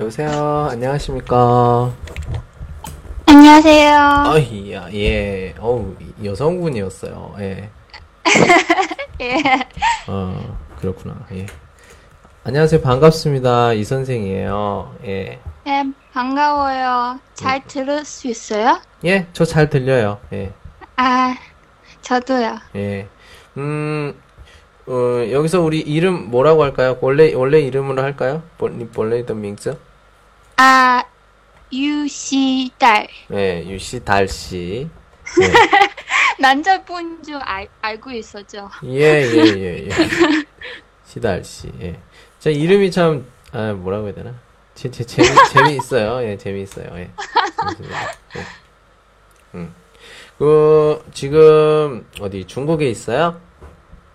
여보세요. 안녕하십니까. 안녕하세요. 아이야, 예. 어우, 여성분이었어요. 예. 예. 어, 그렇구나. 예. 안녕하세요. 반갑습니다. 이 선생이에요. 예. 네, 반가워요. 잘 들을 수 있어요? 예, 저 잘 들려요. 예. 아, 저도요. 예. 음, 어, 여기서 우리 이름 뭐라고 할까요? 원래, 원래 이름으로 할까요? 본- 던 밍스? 아, 유시달. 예, 유씨, 달씨. 예. 남자분 줄 알, 알고 있었죠? 예, 예, 예, 예. 시달 씨. 예. 제 이름이 참, 아, 뭐라고 해야 되나? 제, 제, 재미, 재미있어요. 예, 재미있어요. 예. 예. 음. 그, 지금, 어디, 중국에 있어요?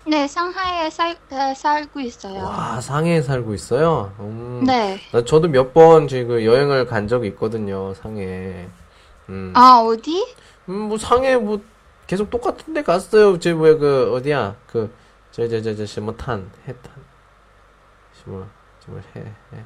네, 상하이에 살, 에, 살고 있어요. 와, 상해에 살고 있어요? 음. 네. 나 저도 몇 번 지금 여행을 간 적이 있거든요, 상해. 음. 아, 어디? 음, 뭐 상해 뭐 계속 똑같은 데 갔어요. 제 뭐야 그 어디야? 그 저 저 저저 시모탄 해탄 시모 시모 해 해.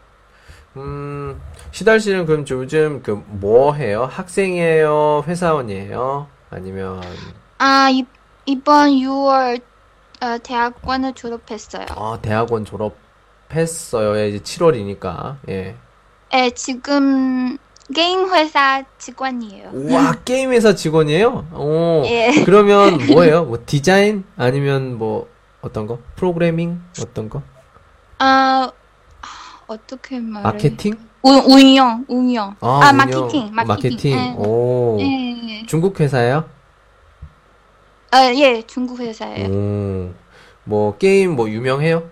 음, 시달 씨는 그럼 요즘 그 뭐 해요? 학생이에요? 회사원이에요? 아니면, 아, 이, 이번 6월 어, 대학원을 졸업했어요. 아, 대학원 졸업했어요. 예, 이제 7월이니까. 예. 네, 지금 게임 회사 직원이에요. 우와, 게임 회사 직원이에요? 오. 예. 그러면 뭐예요? 뭐 디자인? 아니면 뭐 어떤 거? 프로그래밍? 어떤 거? 아, 어 떻게 말해? 마케팅? 운, 운영, 운영. 아, 아, 운영. 마케팅, 마케팅. 마케팅. 예. 오. 예, 예. 중국 회사예요? 아, 예, 중국 회사예요. 오. 뭐 게임 뭐 유명해요?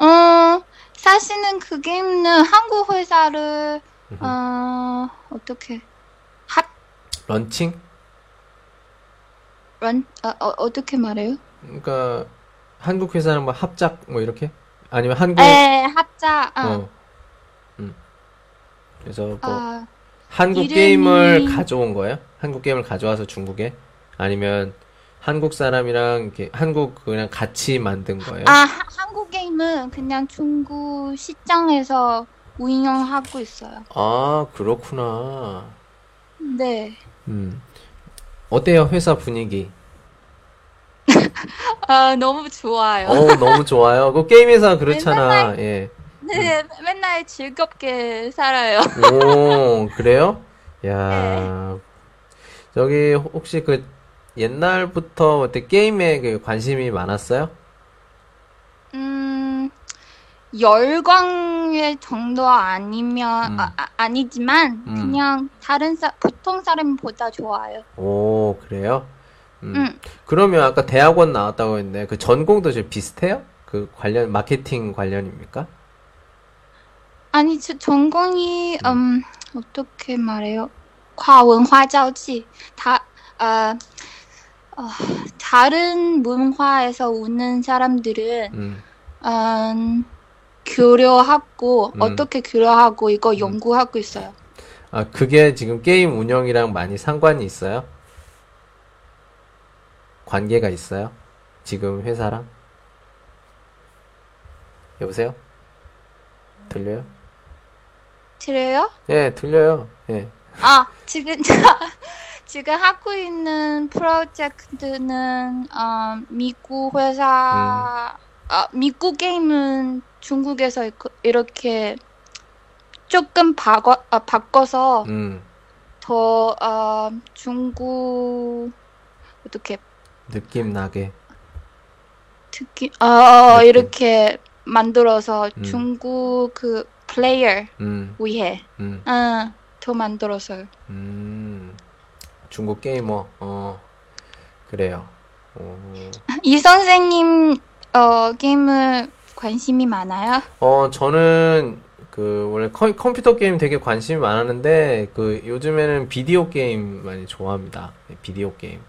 어, 사실은 그 게임은 한국 회사를, 어, 어떻게, 합, 런칭? 런, 어, 어, 어떻게 말해요? 그러니까 한국 회사는 뭐 합작 뭐 이렇게? 아니면 한국 예, 합작, 어. 어. 음. 그래서 뭐 아, 한국 이름이- 게임을 가져온 거예요? 한국 게임을 가져와서 중국에? 아니면 한국 사람이랑 이렇게 한국 그냥 같이 만든 거예요? 아, 하- 한국 게임은 그냥 중국 시장에서 운영하고 있어요. 아, 그렇구나. 네. 음. 어때요, 회사 분위기? 아, 너무 좋아요. 어, 너무 좋아요. 그 게임 회사 그렇잖아. 예. 네, 맨날 즐겁게 살아요. 오, 그래요? 야. 네. 저기 혹시 그 옛날부터 어때 게임에 그 관심이 많았어요? 음, 열광의 정도 아니면, 음. 아, 아, 아니지만, 음. 그냥 다른 사, 보통 사람보다 좋아요. 오, 그래요? 음. 음. 그러면 아까 대학원 나왔다고 했는데 그 전공도 좀 비슷해요? 그 관련 마케팅 관련입니까? 아니, 저 전공이, 음, 어떻게 말해요? 과文化交际. 다, 아, 어, 다른 문화에서 오는 사람들은, 음. 음, 교류하고, 음. 어떻게 교류하고, 이거 연구하고 있어요. 아, 그게 지금 게임 운영이랑 많이 상관이 있어요? 관계가 있어요? 지금 회사랑? 여보세요? 들려요? 들려요? 예, 들려요. 예. 아, 지금, 지금 하고 있는 프로젝트는, 어, 미국 회사, 아, 미국 게임은 중국에서 이렇게- 조금 바꿔, 아, 바꿔서 음, 더, 어, 중국, 어떻게, 느낌 나게. 특히, 어, 느낌. 이렇게 만들어서 음. 중국 그 플레이어 음, 위해, 음, 응, 더 만들었어요. 음. 중국 게이머, 어, 그래요. 어, 이 선생님, 어, 게임을 관심이 많아요? 어, 저는 그 원래 컴, 컴퓨터 게임 되게 관심이 많았는데 그 요즘에는 비디오 게임 많이 좋아합니다. 네, 비디오 게임.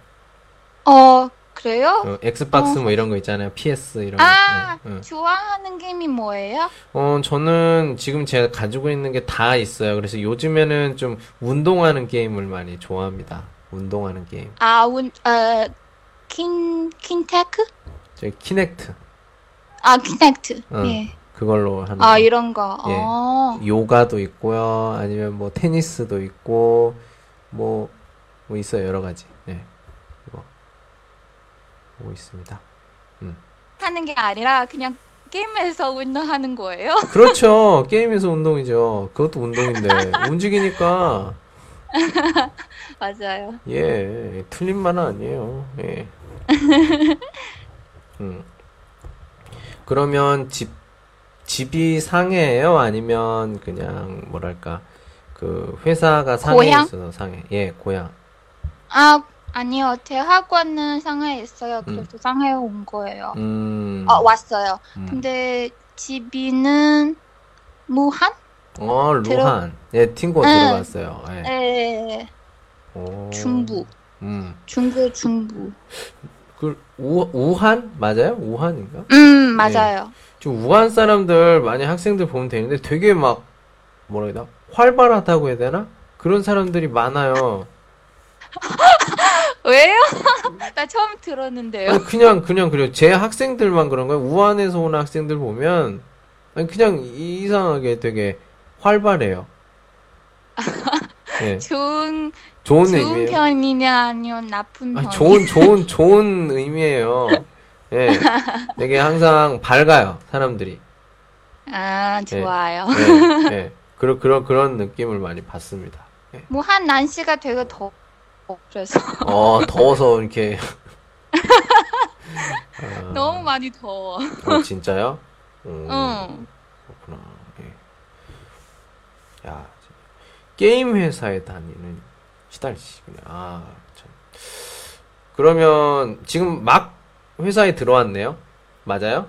어, 그래요? 어, 엑스박스 뭐 이런 거 있잖아요. PS 이런 거. 아, 네, 네. 좋아하는 게임이 뭐예요? 어, 저는 지금 제가 가지고 있는 게 다 있어요. 그래서 요즘에는 좀 운동하는 게임을 많이 좋아합니다. 운동하는 게임. 아, 운, 어, 킨, 킨테크? 저 키넥트. 아, 키넥트. 어. 예. 그걸로 하는 아, 거. 이런 거. 예. 어. 요가도 있고요. 아니면 뭐 테니스도 있고 뭐, 뭐 있어요. 여러 가지. 뭐 있습니다. 하는 게 아니라 그냥 게임에서 운동하는 거예요? 그렇죠. 게임에서 운동이죠. 그것도 운동인데 움직이니까 맞아요. 예, 틀린 말은 아니에요. 예. 음. 그러면 집, 집이 상해예요? 아니면 그냥 뭐랄까, 그 회사가 고향? 있어서 상해. 예, 고향. 아, 아니요. 대학원은 상하이에 있어요. 그래서 상하이에 온 거예요. 음. 어, 왔어요. 음. 근데 집이는 무한? 어, 루한. 예, 팅고 응. 들어갔어요. 예. 에, 오. 중부. 음. 중부, 중부. 그, 우, 우한? 맞아요? 우한인가? 음, 맞아요. 지금 우한 사람들 많이 학생들 보면 되는데 되게 막 뭐라 해야 되나 활발하다고 해야 되나 그런 사람들이 많아요. 왜요? 나 처음 들었는데요. 아니, 그냥 그냥 그래요. 제 학생들만 그런 거예요. 우한에서 오는 학생들 보면 아니, 그냥 이상하게 되게 활발해요. 예, 좋은, 좋은 좋은 의미예요. 편이냐, 아니면 나쁜 아니, 편이냐? 좋은 좋은 좋은 의미예요. 예, 되게 항상 밝아요 사람들이. 아, 좋아요. 예, 예. 그런 그런 그런 느낌을 많이 받습니다. 예. 무한 날씨가 되게 더워. 그래서 어, 더워서 이렇게. 아, 너무 많이 더워. 어, 진짜요? 음, 응. 그렇구나. 예. 야, 게임 회사에 다니는 시달씨. 그냥, 아, 참. 그러면 지금 막 회사에 들어왔네요? 맞아요?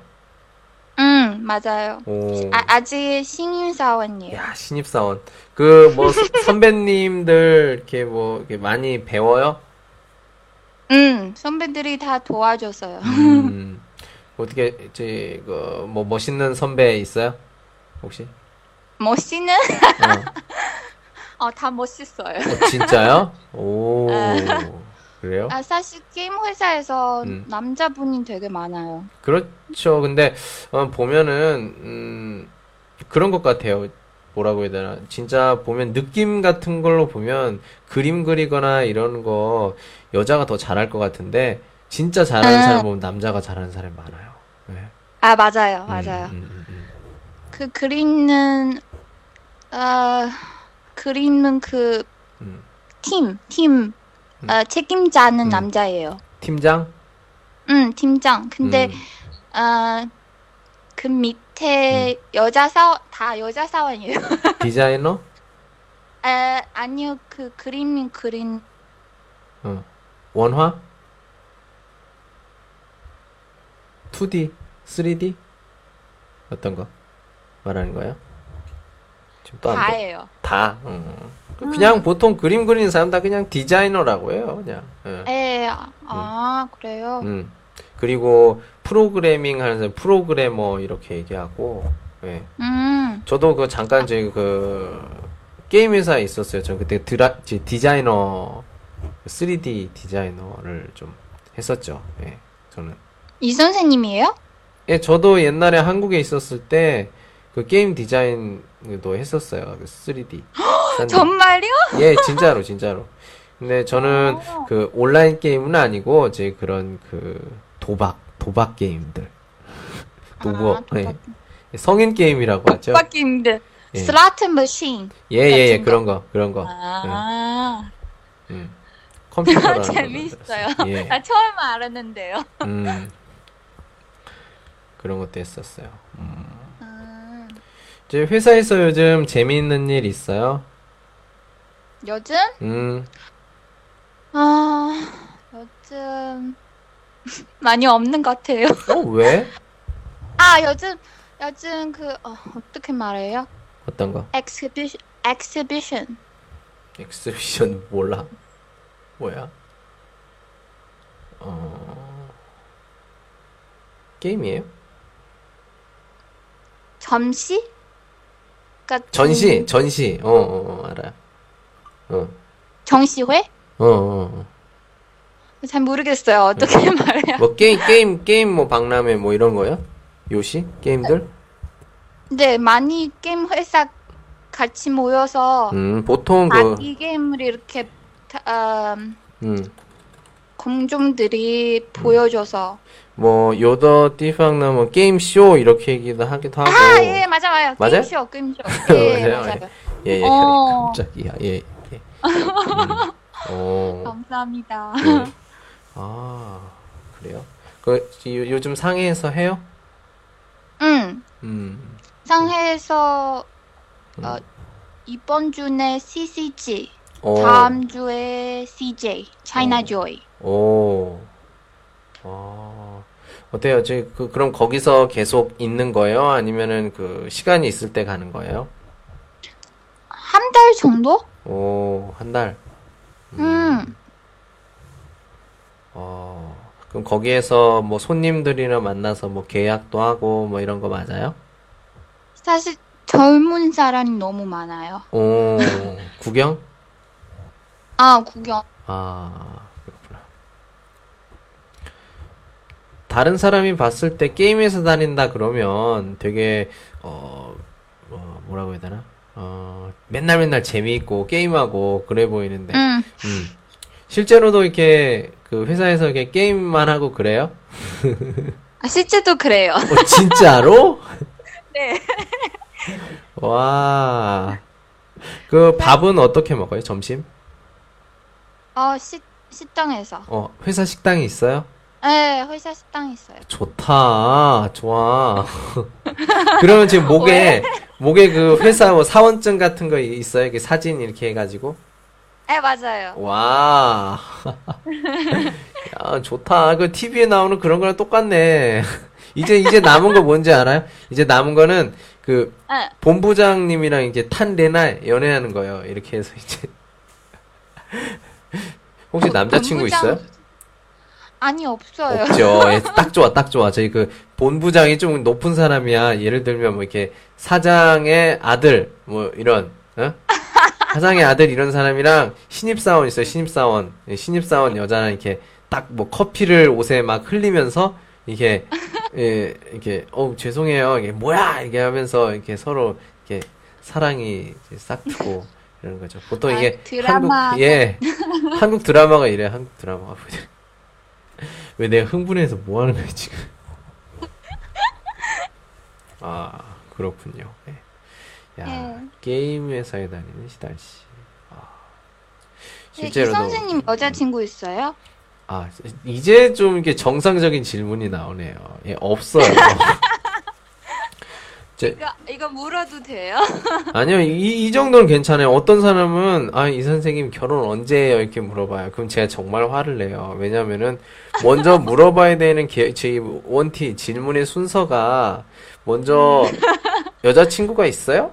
응, 맞아요. 오. 아, 아직 신입사원이에요. 야, 신입사원. 그, 뭐, 선배님들, 이렇게 뭐, 이렇게 많이 배워요? 응, 선배들이 다 도와줬어요. 음, 어떻게, 이제, 그, 뭐, 멋있는 선배 있어요? 혹시? 멋있는? 어, 어, 다 멋있어요. 어, 진짜요? 오, 그래요? 아, 사실 게임 회사에서 음. 남자분이 되게 많아요. 그렇죠. 근데, 어, 보면은, 음, 그런 것 같아요. 뭐라고 해야 되나. 진짜 보면, 느낌 같은 걸로 보면, 그림 그리거나 이런 거, 여자가 더 잘할 것 같은데, 진짜 잘하는 아. 사람 보면 남자가 잘하는 사람이 많아요. 네. 아, 맞아요, 음, 맞아요. 음, 음, 음. 그 그리는, 아, 그리는 그 음. 팀, 팀, 음. 어, 책임자는 음. 남자예요. 팀장? 응, 팀장. 근데, 음, 아, 그 밑에 여자 사원, 다 여자 사원이에요. 디자이너? 아, 아니요, 그 그림 그린, 어. 원화? 2D? 3D? 어떤 거? 말하는 거예요? 지금 또안 돼. 다예요. 다. 어. 그냥 보통 그림 그리는 사람 다 그냥 디자이너라고 해요. 그냥. 예. 에, 아, 그래요? 음. 그리고 프로그래밍 하는 사람 프로그래머 이렇게 얘기하고. 예. 음, 저도 그 잠깐 저기 그 게임 회사에 있었어요. 저 그때 드라 지- 디자이너 3D 디자이너를 좀 했었죠. 예. 저는. 이 선생님이에요? 예, 저도 옛날에 한국에 있었을 때 그 게임 디자인도 했었어요. 그 3D. 정말요? 예, 진짜로, 진짜로. 근데 저는 어. 그 온라인 게임은 아니고, 이제 그런 그 도박, 도박 게임들. 도박, 아, 도박. 예. 성인 게임이라고 하죠. 바뀐데 예. 슬라트 머신. 예, 예, 예, 그런 거, 그런 거. 아, 음. 컴퓨터로 하는 거 재밌어요. 만들었어요. 예, 나 처음 알았는데요. 음. 그런 것도 했었어요. 음. 음, 이제 회사에서 요즘 재미있는 일 있어요? 요즘? 음, 아, 요즘 많이 없는 것 같아요. 어, 왜? 아, 요즘 요즘 그 어, 어떻게 말해요? 어떤 거? exhibition exhibition 엑스비션 몰라. 뭐야? 어, 게임이에요? 점시? 그러니까 전시, 좀 전시. 어, 어, 어, 알아요. 어, 정시회? 어, 어. 어. 잘 모르겠어요. 어떻게 말해요? 뭐 게임, 게임, 게임 뭐 박람회 뭐 이런 거요? 요시? 게임들? 네, 많이 게임 회사 같이 모여서 음, 보통 그, 자기 게임을 이렇게 다- 음, 음, 공중들이 보여줘서 뭐 요더 띠팡나 뭐 게임 쇼 이렇게 얘기도 하기도 하고. 아, 예, 맞아, 맞아요. 맞아요? 게임 쇼, 게임 쇼. 예, 맞아요. 맞아요. 예, 예. 어. 갑자기야. 예, 예. 음. 어. 감사합니다. 예. 아, 그래요? 그 요, 요즘 상해에서 해요? 응, 음. 상해에서 음. 어, 이번 주에 CCG, 어. 다음 주에 CJ, 어. Joy. 오. 아. 어때요? 저, 그, 그럼 거기서 계속 있는 거예요? 아니면은 그 시간이 있을 때 가는 거예요? 한 달 정도? 오, 한 달. 음. 어. 그럼 거기에서 뭐 손님들이나 만나서 뭐 계약도 하고 뭐 이런 거 맞아요? 사실 젊은 사람이 너무 많아요. 오, 구경? 아, 구경. 아, 그렇구나. 다른 사람이 봤을 때 게임에서 다닌다 그러면 되게, 어, 어, 뭐라고 해야 되나? 어, 맨날 맨날 재미있고 게임하고 그래 보이는데, 응. 음. 실제로도 이렇게 그 회사에서 이렇게 게임만 하고 그래요? 아, 실제도 그래요. 어, 진짜로? 네. 와. 그 밥은 어떻게 먹어요? 점심? 어, 식, 식당에서. 어, 회사 식당이 있어요? 네, 회사 식당 있어요. 좋다. 좋아. 그러면 지금 목에, 목에 그 회사 뭐 사원증 같은 거 있어요? 이렇게 사진 이렇게 해가지고? 네, 맞아요. 와. 야, 좋다. 그 TV에 나오는 그런 거랑 똑같네. 이제, 이제 남은 거 뭔지 알아요? 이제 남은 거는 그 네. 본부장님이랑 이제 탄레나 연애하는 거예요. 이렇게 해서 이제. 혹시 남자친구 본부장- 있어요? 아니, 없어요. 없죠. 예, 딱 좋아, 딱 좋아. 저희 그 본부장이 좀 높은 사람이야. 예를 들면 뭐 이렇게 사장의 아들 뭐 이런 어? 사장의 아들 이런 사람이랑 신입사원 있어요. 신입사원. 예, 신입사원 여자랑 이렇게 딱 뭐 커피를 옷에 막 흘리면서 이렇게 예, 이렇게 어 죄송해요. 이게 뭐야 이게 하면서 이렇게 서로 이렇게 사랑이 이제 싹 트고 이러는 거죠. 보통 아, 이게 드라마. 한국 예 한국 드라마가 이래 한국 드라마가 왜 내가 흥분해서 뭐 하는 거야 지금? 아 그렇군요. 네. 야 네. 게임 회사에 다니는 시달 씨. 아, 네, 이 실제로도 선생님 여자친구 있어요? 아 이제 좀 이렇게 정상적인 질문이 나오네요. 예 없어요. 제, 이거, 이거 물어도 돼요? 아니요, 이, 이 정도는 괜찮아요. 어떤 사람은, 아, 이 선생님 결혼 언제 해요? 이렇게 물어봐요. 그럼 제가 정말 화를 내요. 왜냐면은, 먼저 물어봐야 되는 게, 저희 원티 질문의 순서가, 먼저, 여자친구가 있어요?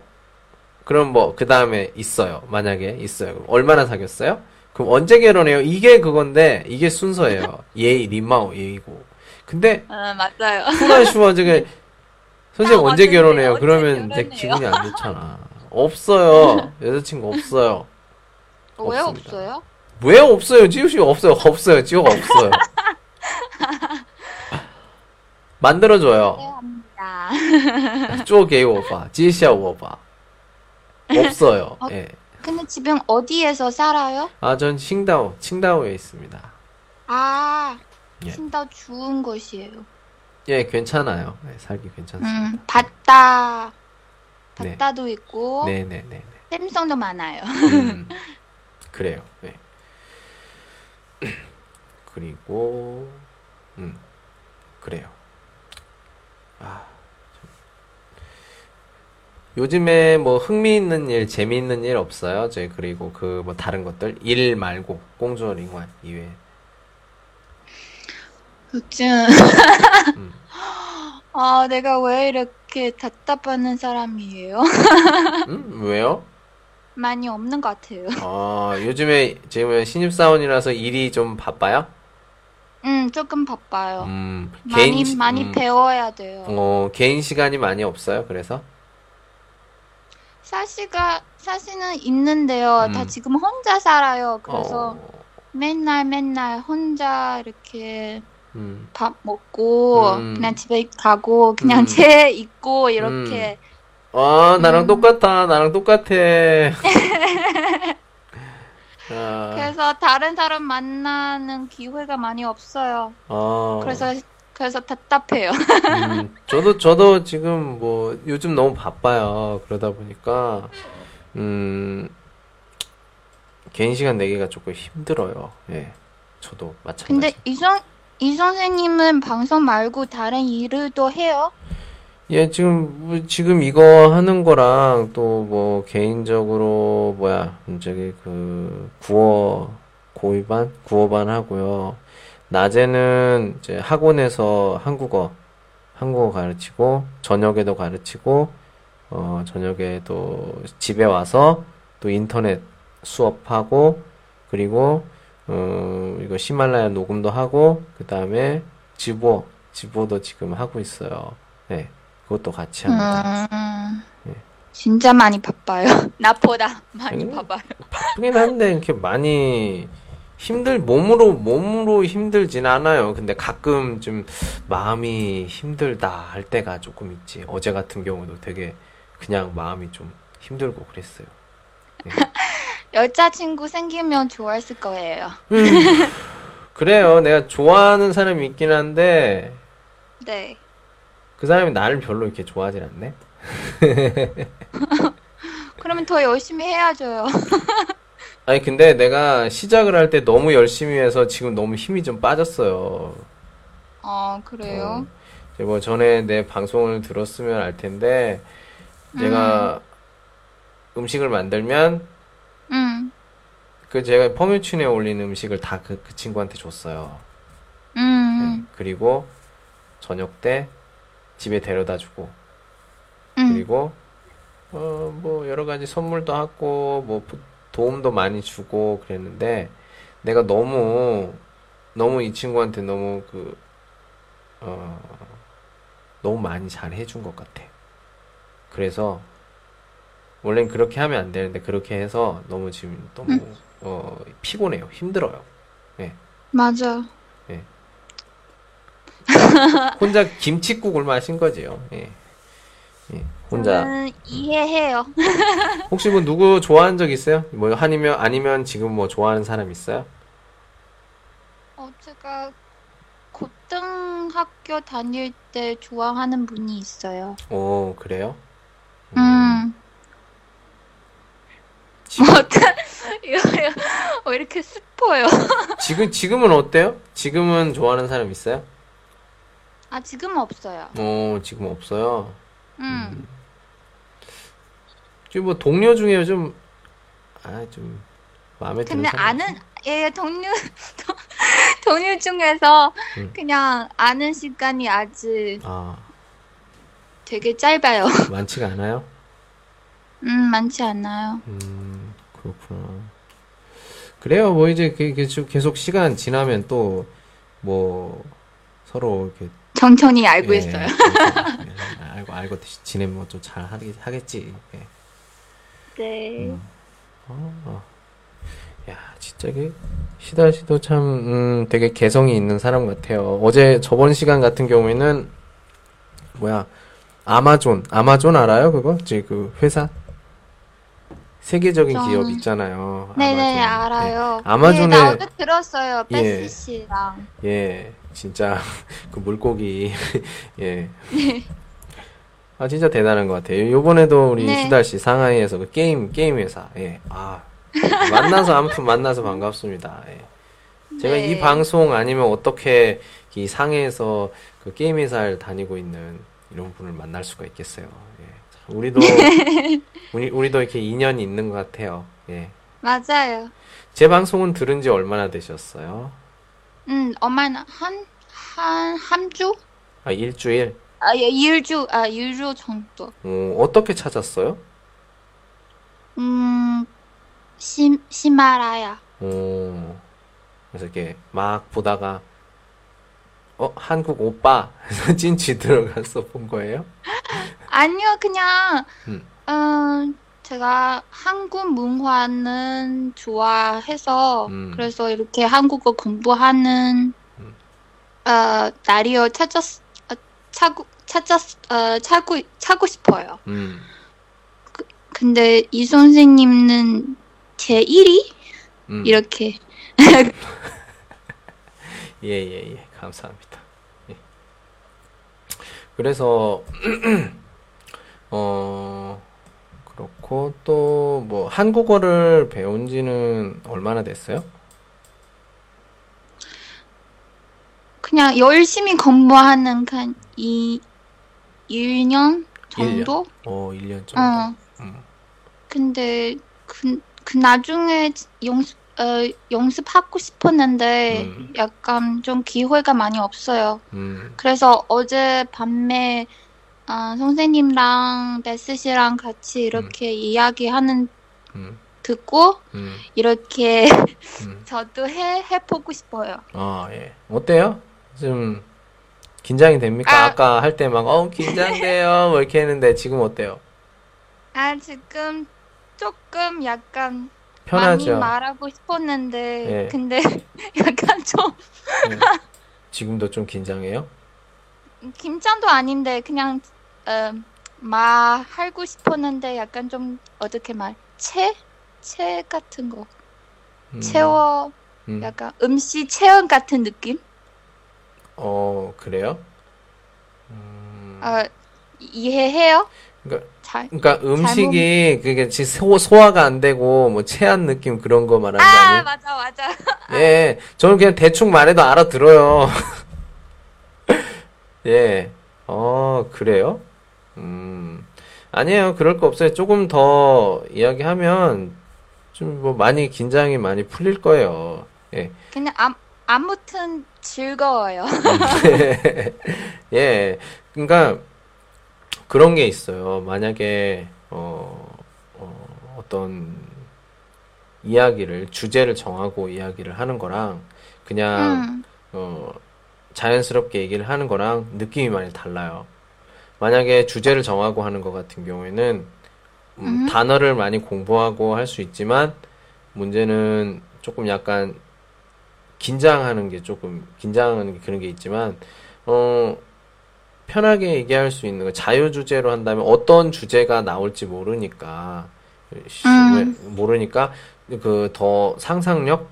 그럼 뭐, 그 다음에 있어요. 만약에 있어요. 그럼 얼마나 사귀었어요? 그럼 언제 결혼해요? 이게 그건데, 이게 순서예요. 예의, 리마오, 예의고. 근데, 아, 맞아요. 푸나 슈워즈가 선생님 아, 언제 결혼해요? 언제 그러면 내 결혼해요? 기분이 안 좋잖아. 없어요. 여자친구 없어요. 왜 없습니다. 없어요? 왜 없어요? 지우 씨 없어요. 없어요. 지우가 없어요. 만들어줘요. 미안합니다. 쪼개 오바, 지시아 오바. 없어요. 어? 예. 근데 지금 어디에서 살아요? 아, 전 칭다오, 칭다오에 있습니다. 아, 예. 진짜 좋은 곳이에요. 예, 괜찮아요. 네, 살기 괜찮습니다. 음, 바다, 네. 바다도 있고, 네네네. 샘성도 많아요. 음, 그래요. 네. 그리고 음 그래요. 아 참. 요즘에 뭐 흥미있는 일, 재미있는 일 없어요? 저희 그리고 그 뭐 다른 것들 일 말고 공주어 링완 이외에 요즘, 음. 아, 내가 왜 이렇게 답답하는 사람이에요? 음? 왜요? 많이 없는 것 같아요. 아, 요즘에 지금 신입사원이라서 일이 좀 바빠요? 음, 조금 바빠요. 음, 많이, 개인, 시- 많이 음, 배워야 돼요. 어, 개인 시간이 많이 없어요, 그래서? 사실가, 사실은 있는데요. 다 음. 지금 혼자 살아요. 그래서 어, 맨날 맨날 혼자 이렇게 음, 밥 먹고, 음. 그냥 집에 가고, 그냥 음. 책 읽고, 이렇게. 아, 나랑 음. 똑같아, 나랑 똑같아. 아, 그래서 다른 사람 만나는 기회가 많이 없어요. 어, 그래서, 그래서 답답해요. 음, 저도, 저도 지금 뭐, 요즘 너무 바빠요. 그러다 보니까, 음, 개인 시간 내기가 조금 힘들어요. 예. 저도 마찬가지. 근데 이 선, 이 선생님은 방송 말고 다른 일을 또 해요? 예, 지금, 뭐 지금 이거 하는 거랑 또 뭐, 개인적으로, 뭐야, 저기 그, 국어, 고위반? 국어반 하고요. 낮에는 이제 학원에서 한국어, 한국어 가르치고, 저녁에도 가르치고, 어, 저녁에 또 집에 와서 또 인터넷 수업하고, 그리고, 어, 이거 히말라야 녹음도 하고, 그 다음에 지보, 지보도 지금 하고 있어요. 네. 그것도 같이 합니다. 음, 예. 진짜 많이 바빠요. 나보다 많이 음. 바빠요. 바쁘긴 한데 이렇게 많이 힘들 몸으로 몸으로 힘들진 않아요. 근데 가끔 좀 마음이 힘들다 할 때가 조금 있지. 어제 같은 경우도 되게 그냥 마음이 좀 힘들고 그랬어요. 여자친구 생기면 좋아했을 거예요. 그래요. 내가 좋아하는 사람이 있긴 한데 네. 그 사람이 나를 별로 이렇게 좋아하진 않네. 그러면 더 열심히 해야죠요. 아니 근데 내가 시작을 할 때 너무 열심히 해서 지금 너무 힘이 좀 빠졌어요. 어, 그래요? 이제 뭐 전에 내 방송을 들었으면 알 텐데 내가 음식을 만들면 음, 그 제가 펑유춘에 올린 음식을 다 그 그 친구한테 줬어요. 네. 음, 그리고 저녁 때 집에 데려다 주고 음, 그리고 어 뭐 여러 가지 선물도 하고 뭐 부- 도움도 많이 주고 그랬는데 내가 너무 너무 이 친구한테 너무 그 어 너무 많이 잘 해준 것 같아. 그래서 원래는 그렇게 하면 안 되는데 그렇게 해서 너무 지금 너무 어 피곤해요. 힘들어요. 맞아. 혼자 김칫국을 마신 거지요. 예. 예. 혼자 저는 이해해요. 혹시 뭐 누구 좋아하는 적 있어요? 뭐 아니면 아니면 지금 뭐 좋아하는 사람 있어요? 어, 제가 고등학교 다닐 때 좋아하는 분이 있어요. 오, 그래요? 음. 뭐, 어떡- 이거, 이거, 왜 이렇게 슬퍼요? 지금 지금은 어때요? 지금은 좋아하는 사람 있어요? 아, 지금은 없어요. 어, 지금 없어요. 음. 지금 뭐 동료 중에 좀 아, 좀 마음에 드는 근데 사람 아는, 예, 동료, 동료 중에서 음. 그냥 아는 시간이 아직 아, 되게 짧아요. 많지가 않아요? 음, 많지 않아요. 음, 그렇구나. 그래요. 뭐 이제 그- 계속 계속 시간 지나면 또 뭐 서로 이렇게 천천히 알고 예, 있어요. 예, 알고 알고 지내면 좀잘 하겠지. 예. 네. 음. 아, 야, 진짜 이게 시달 씨도 참 음, 되게 개성이 있는 사람 같아요. 어제 저번 시간 같은 경우에는 뭐야 아마존 아마존 알아요? 그거? 지그 회사 세계적인 전- 기업 있잖아요. 네네, 아마존. 알아요. 예. 아마존에- 네, 나도 들었어요. 예. 베스 씨랑. 예, 진짜 그 물고기 예. 아 진짜 대단한 것 같아요. 요번에도 우리 네. 수달 씨 상하이에서 그 게임 게임 회사 예. 아 만나서 아무튼 만나서 반갑습니다. 예. 제가 네. 이 방송 아니면 어떻게 이 상해에서 그 게임 회사를 다니고 있는 이런 분을 만날 수가 있겠어요. 우리도 우리 우리도 이렇게 인연이 있는 것 같아요. 예. 맞아요. 제 방송은 들은 지 얼마나 되셨어요? 음, 엄마는 한, 한, 한 주? 아 일주일. 아, 예, 일주, 아, 일주 정도. 어, 어떻게 찾았어요? 음, 시, 시마라야. 어, 그래서 이렇게 막 보다가, 어, 한국 오빠! 찐취 들어가서 본 거예요? 아니요, 그냥, 음. 음, 제가 한국 문화는 좋아해서, 음. 그래서 이렇게 한국어 공부하는, 음. 어, 날이요, 찾았, 어, 찾고, 찾았, 어, 찾고, 찾고 싶어요. 음, 근데 이 선생님은 제 1위? 음. 이렇게. 예, 예, 예. 감사합니다. 예. 그래서, 어, 그렇고, 또, 뭐, 한국어를 배운 지는 얼마나 됐어요? 그냥 열심히 공부하는 한 이, 1년 정도? 어, 1년 정도. 어. 음, 근데 그, 그 나중에 연습, 어, 연습하고 싶었는데 음. 약간 좀 기회가 많이 없어요. 음, 그래서 어제 밤에 어, 선생님랑 베스 씨랑 같이 이렇게 이야기하는 음, 듣고 음, 이렇게 음. 저도 해 해보고 싶어요. 아, 예. 어때요? 좀, 긴장이 됩니까? 아. 아까 할 때 막, 어, 긴장돼요. 뭐 이렇게 했는데, 지금 어때요? 아 지금 조금 약간 편하죠? 많이 말하고 싶었는데 예. 근데 약간 좀 예. 지금도 좀 긴장해요? 긴장도 아닌데 그냥 어, 말하고 싶었는데 약간 좀 어떻게 말? 채? 채 같은 거. 음, 채워 음. 약간 음식 체험 같은 느낌? 어, 그래요? 음, 어, 이해해요? 그러니까, 잘. 그러니까 음식이 그게 지- 소, 소화가 안 되고 뭐 체한 느낌 그런 거 말하는 거 아, 아니에요? 맞아, 맞아. 예, 저는 그냥 대충 말해도 알아들어요. 예, 어, 그래요? 음, 아니에요. 그럴 거 없어요. 조금 더 이야기하면 좀 뭐 많이 긴장이 많이 풀릴 거예요. 예. 그냥 아, 아무튼 즐거워요. 예. 그러니까 그런 게 있어요. 만약에 어, 어, 어떤 이야기를 주제를 정하고 이야기를 하는 거랑 그냥 음, 어, 자연스럽게 얘기를 하는 거랑 느낌이 많이 달라요. 만약에 주제를 정하고 하는 것 같은 경우에는 음, 음. 단어를 많이 공부하고 할 수 있지만 문제는 조금 약간 긴장하는 게 조금 긴장하는 게 그런 게 있지만 어 편하게 얘기할 수 있는 거 자유 주제로 한다면 어떤 주제가 나올지 모르니까 시- 음. 모르니까 그 더 상상력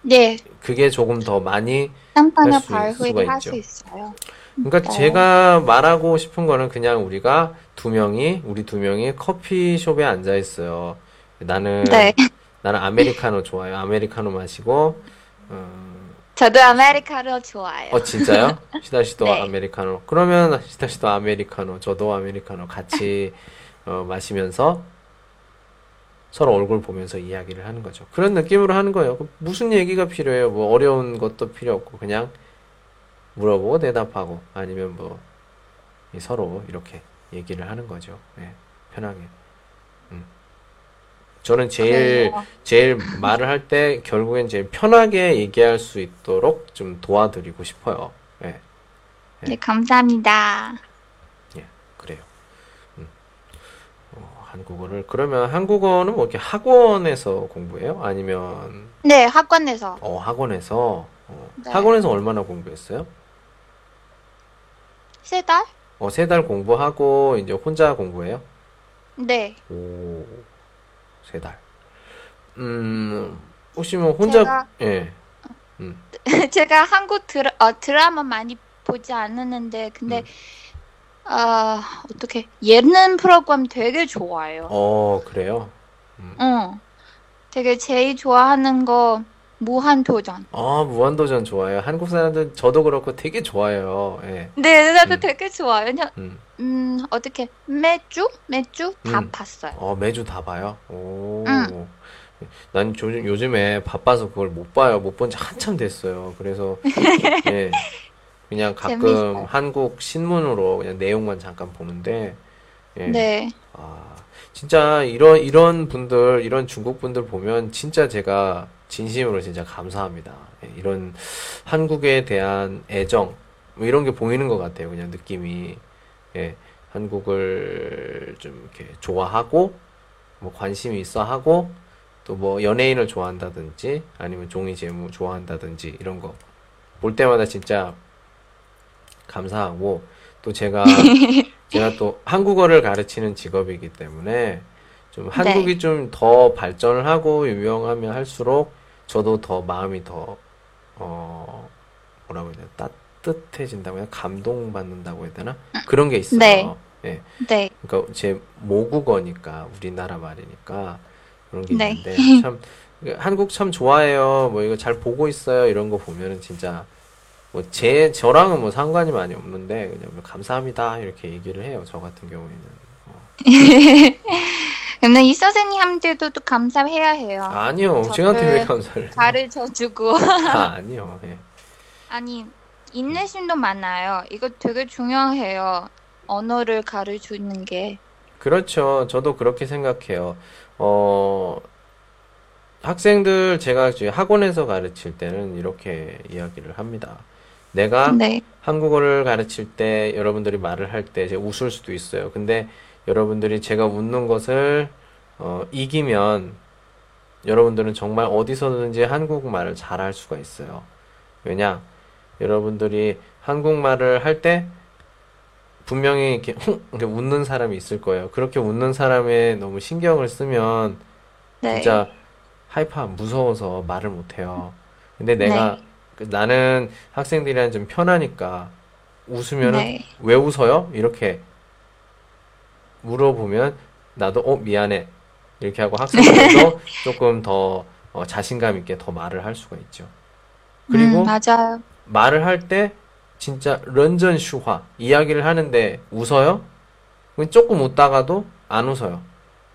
네. 그게 조금 더 많이 할 수- 수가 할 있죠. 수 있어요. 그러니까 어. 제가 말하고 싶은 거는 그냥 우리가 두 명이 우리 두 명이 커피숍에 앉아 있어요. 나는 네. 나는 아메리카노 좋아요. 아메리카노 마시고 어, 저도 아메리카노 좋아해요. 어 진짜요? 시다 씨도 네. 아메리카노. 그러면 시다 씨도 아메리카노, 저도 아메리카노 같이 어, 마시면서 서로 얼굴 보면서 이야기를 하는 거죠. 그런 느낌으로 하는 거예요. 무슨 얘기가 필요해요? 뭐 어려운 것도 필요 없고 그냥 물어보고 대답하고 아니면 뭐이 서로 이렇게 얘기를 하는 거죠. 네, 편하게. 음. 저는 제일 그래요. 제일 말을 할 때 결국엔 제일 편하게 얘기할 수 있도록 좀 도와드리고 싶어요. 예, 네, 감사합니다. 그래요. 음. 어, 한국어를 그러면 한국어는 뭐 이렇게 학원에서 공부해요? 아니면 네, 학원에서. 어, 학원에서 어, 네. 학원에서 얼마나 공부했어요? 세 달? 어, 세 달 공부하고 이제 혼자 공부해요? 네. 오, 세 달. 음, 혹시 뭐 혼자 제가- 예, 제가 한국 드라, 어, 드라마 많이 보지 않았는데, 근데, 음. 어, 어떻게, 예능 프로그램 되게 좋아해요. 어, 그래요? 응. 되게 제일 좋아하는 거, 무한도전. 아, 무한도전 좋아해요. 한국 사람들 저도 그렇고 되게 좋아해요. 예. 네, 나도 음. 되게 좋아요. 그냥, 음. 음, 어떻게, 매주? 매주 다 음. 봤어요. 어, 매주 다 봐요. 오. 응. 난 조, 요즘에 바빠서 그걸 못 봐요. 못 본 지 한참 됐어요. 그래서 예. 그냥 가끔 재밌어요. 한국 신문으로 그냥 내용만 잠깐 보는데, 예. 네. 아, 진짜 이런, 이런 분들, 이런 중국 분들 보면 진짜 제가 진심으로 진짜 감사합니다. 예, 이런 한국에 대한 애정, 뭐 이런 게 보이는 것 같아요. 그냥 느낌이. 예, 한국을 좀 이렇게 좋아하고, 뭐 관심이 있어 하고, 또 뭐 연예인을 좋아한다든지, 아니면 종이 재무 좋아한다든지, 이런 거 볼 때마다 진짜 감사하고, 또 제가 제가 또 한국어를 가르치는 직업이기 때문에 좀 한국이 좀더 발전을 하고 유명하면 할수록 저도 더 마음이 더, 어, 뭐라고 해야 되나, 따뜻해진다고 해야 되나? 감동받는다고 해야 되나? 그런 게 있어요. 네. 예. 네. 그러니까 제 모국어니까, 우리나라 말이니까 그런 게 네. 있는데, 참, 한국 참 좋아해요. 뭐 이거 잘 보고 있어요. 이런 거 보면은 진짜 뭐 제 저랑은 뭐 상관이 많이 없는데 그냥 뭐 감사합니다 이렇게 얘기를 해요. 저 같은 경우에는. 어. 근데 이 선생님한테도 또 감사해야 해요. 아니요. 저를 쟤한테 왜 감사를 해요? 가르쳐 주고. 아, 아니요. 예. 아니, 인내심도 많아요. 이거 되게 중요해요. 언어를 가르치는 게. 그렇죠. 저도 그렇게 생각해요. 어, 학생들 제가 학원에서 가르칠 때는 이렇게 이야기를 합니다. 내가 네. 한국어를 가르칠 때 여러분들이 말을 할때 제가 웃을 수도 있어요. 근데 여러분들이 제가 웃는 것을 어, 이기면 여러분들은 정말 어디서든지 한국말을 잘할 수가 있어요. 왜냐? 여러분들이 한국말을 할 때 분명히 이렇게 흥 이렇게 웃는 사람이 있을 거예요. 그렇게 웃는 사람에 너무 신경을 쓰면 네. 진짜 하이파 무서워서 말을 못 해요. 근데 내가 그 나는 학생들이랑 좀 편하니까 웃으면은 네. 왜 웃어요? 이렇게 물어보면 나도 어 미안해 이렇게 하고 학생들도 조금 더 어, 자신감 있게 더 말을 할 수가 있죠. 그리고 음, 맞아요. 말을 할 때 진짜 런전 슈화 이야기를 하는데 웃어요? 조금 웃다가도 안 웃어요.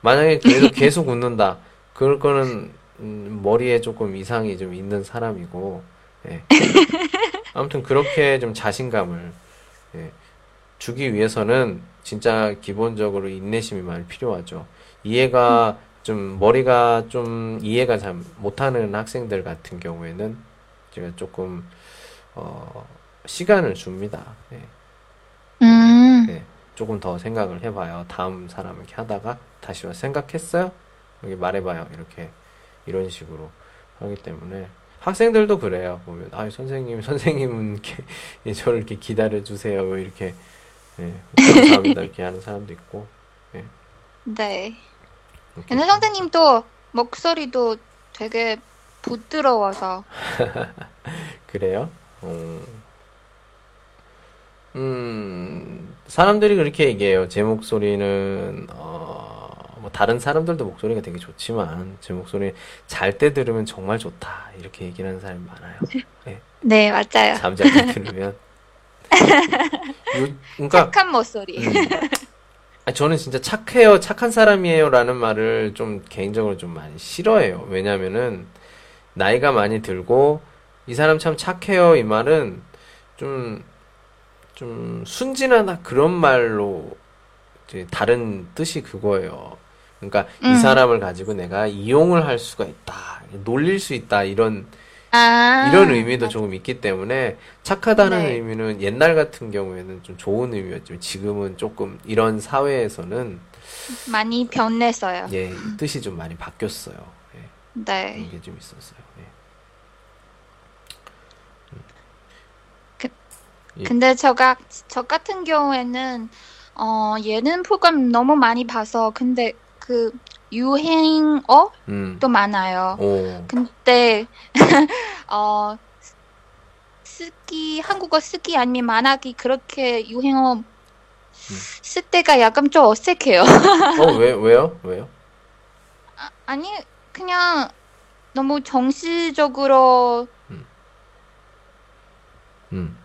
만약에 계속 계속 웃는다. 그럴 거는 음, 머리에 조금 이상이 좀 있는 사람이고 예. 아무튼 그렇게 좀 자신감을 예, 주기 위해서는 진짜 기본적으로 인내심이 많이 필요하죠. 이해가 좀 머리가 좀 이해가 잘 못하는 학생들 같은 경우에는 제가 조금 어, 시간을 줍니다. 예, 음, 예. 조금 더 생각을 해봐요. 다음 사람 이렇게 하다가 다시 생각했어요? 여기 말해봐요. 이렇게 이런 식으로 하기 때문에 학생들도 그래요. 보면 아 선생님 선생님은 이렇게 예, 저를 이렇게 기다려 주세요. 뭐 이렇게 예, 감사합니다 이렇게 하는 사람도 있고 네. 이렇게 근데 선생님도 목소리도 되게 부드러워서. 그래요? 음, 음, 사람들이 그렇게 얘기해요. 제 목소리는, 어, 뭐 다른 사람들도 목소리가 되게 좋지만, 제 목소리 잘 때 들으면 정말 좋다. 이렇게 얘기를 하는 사람이 많아요. 예, 네, 맞아요. 잠잘 때 들으면. 요, 그러니까, 착한 목소리. 음, 아, 저는 진짜 착해요, 착한 사람이에요 라는 말을 좀 개인적으로 좀 많이 싫어해요. 왜냐면은, 나이가 많이 들고, 이 사람 참 착해요, 이 말은 좀, 좀 순진하다 그런 말로 다른 뜻이 그거예요. 그러니까 이 음. 사람을 가지고 내가 이용을 할 수가 있다, 놀릴 수 있다, 이런, 아, 이런 의미도 조금 있기 때문에 착하다는 네. 의미는 옛날 같은 경우에는 좀 좋은 의미였지만 지금은 조금 이런 사회에서는 많이 변했어요. 예, 뜻이 좀 많이 바뀌었어요. 예, 네. 그런 게좀 있었어요. 예. 예. 근데 저가 저 같은 경우에는 어 예능 프로그램 너무 많이 봐서 근데 그 유행어도 음, 많아요. 오, 근데 어 쓰기 한국어 쓰기 아니면 말하기 그렇게 유행어 쓸 때가 약간 좀 어색해요. 어, 왜, 왜요? 왜요? 아니 그냥 너무 정식적으로 음.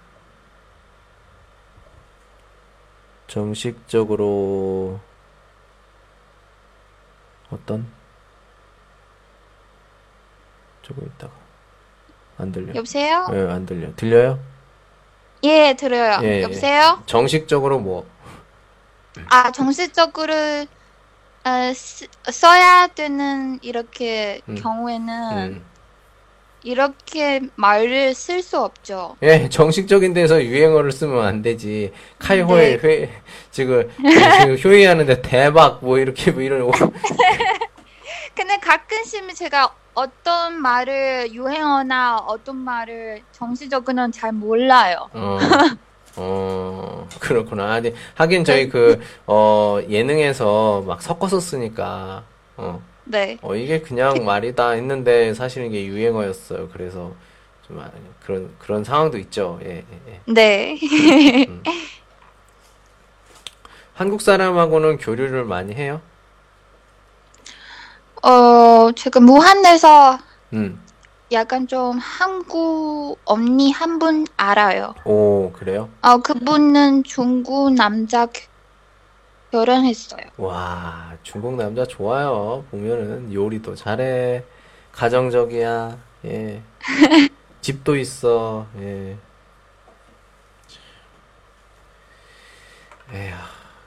정식적으로 어떤? 조금 있다가 안 들려. 여보세요? 예, 안 들려. 들려요? 예, 들어요. 예, 예. 여보세요? 정식적으로 뭐, 아, 정식적으로 어, 쓰- 써야 되는 이렇게 음. 경우에는 음. 이렇게 말을 쓸 수 없죠. 예, 정식적인 데서 유행어를 쓰면 안 되지. 카이호에 네. 회, 지금, 지금 효의하는데 대박, 뭐, 이렇게, 뭐, 이런, 근데 가끔씩 제가 어떤 말을 유행어나 어떤 말을 정식적으로는 잘 몰라요. 어, 어, 그렇구나. 아니, 하긴 저희 그, 어, 예능에서 막 섞어서 쓰니까, 어, 네. 어, 이게 그냥 말이다 했는데 사실은 이게 유행어였어요. 그래서 좀 아- 그런, 그런 상황도 있죠. 예, 예, 예. 네. 한국 사람하고는 교류를 많이 해요? 어, 제가 무한에서 음, 약간 좀 한국 언니 한 분 알아요. 오, 그래요? 어, 그분은 중국 남자 겨- 결혼했어요. 와, 중국 남자 좋아요. 보면은 요리도 잘해. 가정적이야. 예. 집도 있어. 예. 에휴,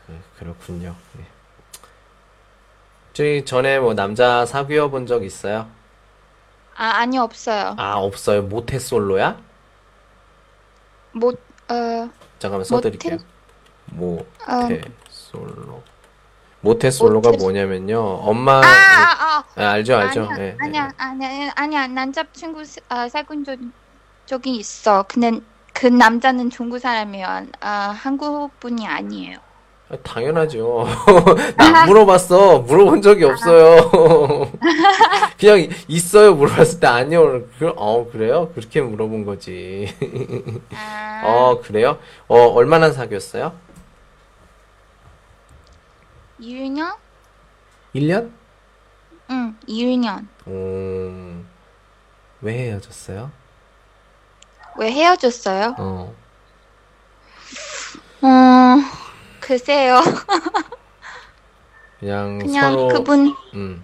그- 그렇군요. 예. 저희 전에 뭐 남자 사귀어 본 적 있어요? 아, 아니, 없어요. 아, 없어요. 모태솔로야? 못, 어, 잠깐만 써드릴게요. 어, 모태솔로. 모태솔로가 모태- 뭐냐면요. 엄마, 아, 아, 아. 아, 알죠, 알죠. 아니야, 예, 예. 아니야, 아니야, 아니야. 남자친구 스- 어, 사귄 적, 적이 있어. 근데 그 남자는 중국 사람이에요. 아, 한국 분이 아니에요. 아, 당연하죠. 나안 물어봤어. 물어본 적이 없어요. 그냥 있어요. 물어봤을 때 아니요. 그, 어, 그래요? 그렇게 물어본 거지. 아, 어, 그래요? 어, 얼마나 사귀었어요? 2년? 1년? 응, 2년. 음, 왜 헤어졌어요? 왜 헤어졌어요? 어, 어, 글쎄요. 그냥, 그냥 서로, 그분, 음,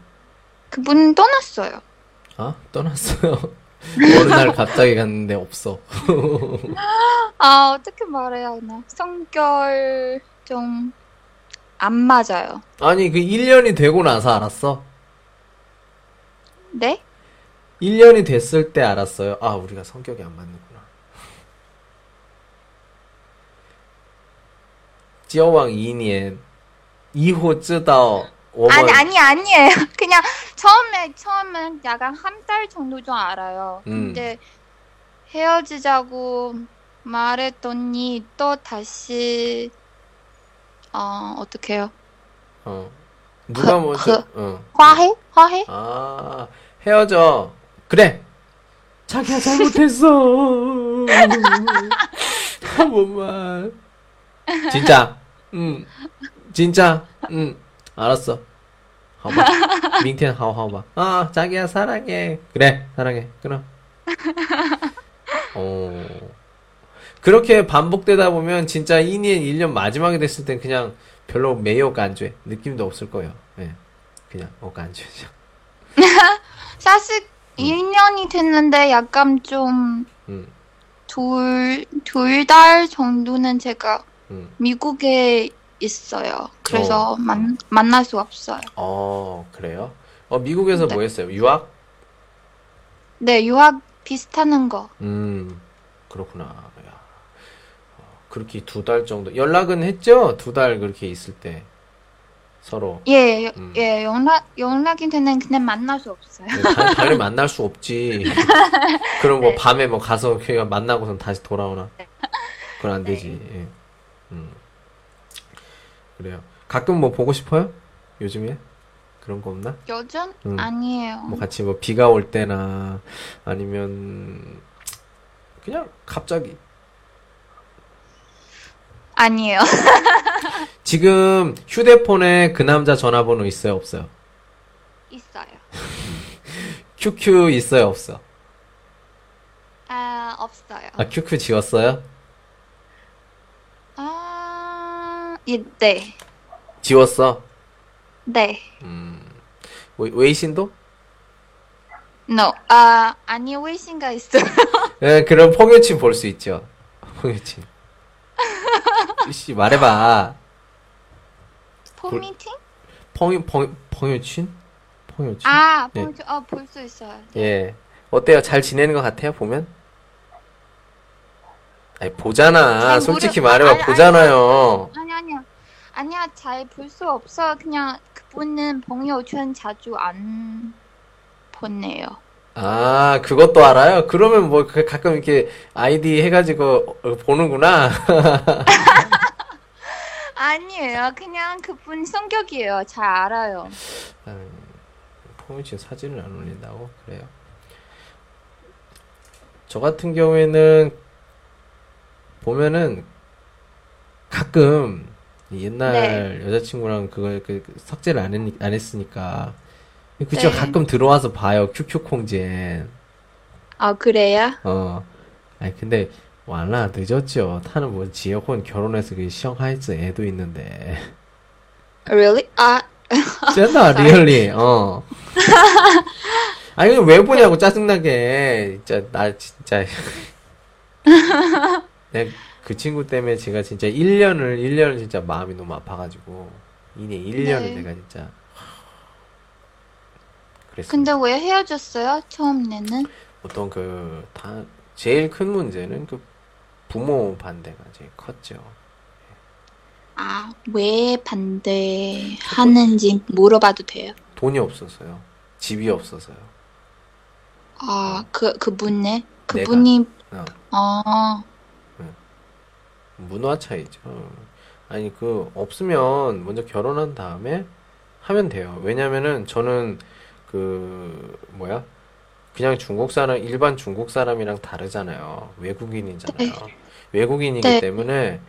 그분 떠났어요. 아, 떠났어요. 어느 날 갑자기 갔는데 없어. 아, 어떻게 말해야 하나. 성결 좀 안 맞아요. 아니, 그 1년이 되고 나서 알았어? 네? 1년이 됐을 때 알았어요. 아, 우리가 성격이 안 맞는구나. 지어왕 2년, 2호 쯔다오, 아니 아니 아니에요. 그냥 처음에 처음엔 약간 한 달 정도 좀 알아요. 음. 근데 헤어지자고 말했더니 또 다시 어, 어떡해요? 어. 누가 그, 먼저, 그, 어. 화해? 화해? 아, 헤어져. 그래! 자기야, 잘못했어. 어, 한 번만. 진짜. 응. 진짜. 응. 알았어. 하봐. 민텐 하오하오봐. 아, 자기야, 사랑해. 그래, 사랑해. 그럼. 어. 그렇게 반복되다 보면 진짜 2년, 1년 마지막에 됐을 땐 그냥 별로 매우 간죄. 느낌도 없을 거예요. 예. 그냥 어 간죄죠. 사실 1년이 됐는데 약간 좀 음. 둘, 둘달 정도는 제가 음. 미국에 있어요. 그래서 만, 만날 수 없어요. 어, 그래요? 어, 미국에서 네. 뭐 했어요? 유학? 네, 유학 비슷하는 거. 음, 그렇구나. 그렇게 두 달 정도. 연락은 했죠? 두 달 그렇게 있을 때. 서로. 예, 음. 예, 연락, 연락이 되는 그냥 만날 수 없어요. 네, 당- 당연히 만날 수 없지. 그럼 뭐 네. 밤에 뭐 가서 걔가 만나고선 다시 돌아오나? 그건 안 되지. 예. 음. 그래요. 가끔 뭐 보고 싶어요? 요즘에? 그런 거 없나? 요즘? 음. 아니에요. 뭐 같이 뭐 비가 올 때나 아니면 그냥 갑자기 아니에요. 지금 휴대폰에 그 남자 전화번호 있어요 없어요? 있어요. QQ 있어요 없어? 아, 없어요. 아 QQ 지웠어요? 아, 예, 네. 지웠어? 네. 음 웨- 웨이신도? No. 아, 아니, 웨이신가 있어요. 네, 그럼 포교친 볼수 있죠. 펑유친. 씨 말해봐. 포미팅? 펑유 펑 펑유친? 펑유친? 아, 네. 봉주, 어, 볼 수 있어요. 네. 예. 어때요? 잘 지내는 것 같아요? 보면? 아니 보잖아. 솔직히 모르- 말해봐. 아, 아니, 보잖아요. 아니, 아니요. 아니야, 잘 볼 수 없어. 그냥 그분은 봉요圈 자주 안 보네요. 아 그것도 알아요? 그러면 뭐 그 가끔 이렇게 아이디 해가지고 보는구나. 아니에요. 그냥 그분 성격이에요. 잘 알아요. 펑유친 사진을 안 올린다고? 그래요. 저 같은 경우에는 보면은 가끔 옛날 여자친구랑 그걸 그, 그 석제를 안, 했, 안 했으니까 그쵸 네. 가끔 들어와서 봐요 QQ 콩젠 아, 그래요? 어 아니 근데 완라 늦었죠 타는 뭐 지역혼 결혼해서 그 시험하이즈 애도 있는데 Really? 아, 쩐다 리얼리 어 아니 왜 보냐고 짜증나게 진짜 나 진짜 내가 그 친구 때문에 제가 진짜 1년을 1년을 진짜 마음이 너무 아파가지고 이내 1년을 네. 내가 진짜 그랬어. 근데 왜 헤어졌어요? 처음에는? 보통 그 다 제일 큰 문제는 그 부모 반대가 제일 컸죠. 아, 왜 반대하는지 물어봐도 돼요? 돈이 없어서요. 집이 없어서요. 아, 그, 그분네? 그분이, 어. 어, 문화 차이죠. 아니, 그, 없으면 먼저 결혼한 다음에 하면 돼요. 왜냐면은 저는 그, 뭐야? 그냥 중국 사람, 일반 중국 사람이랑 다르잖아요. 외국인이잖아요. 외국인이기 네. 때문에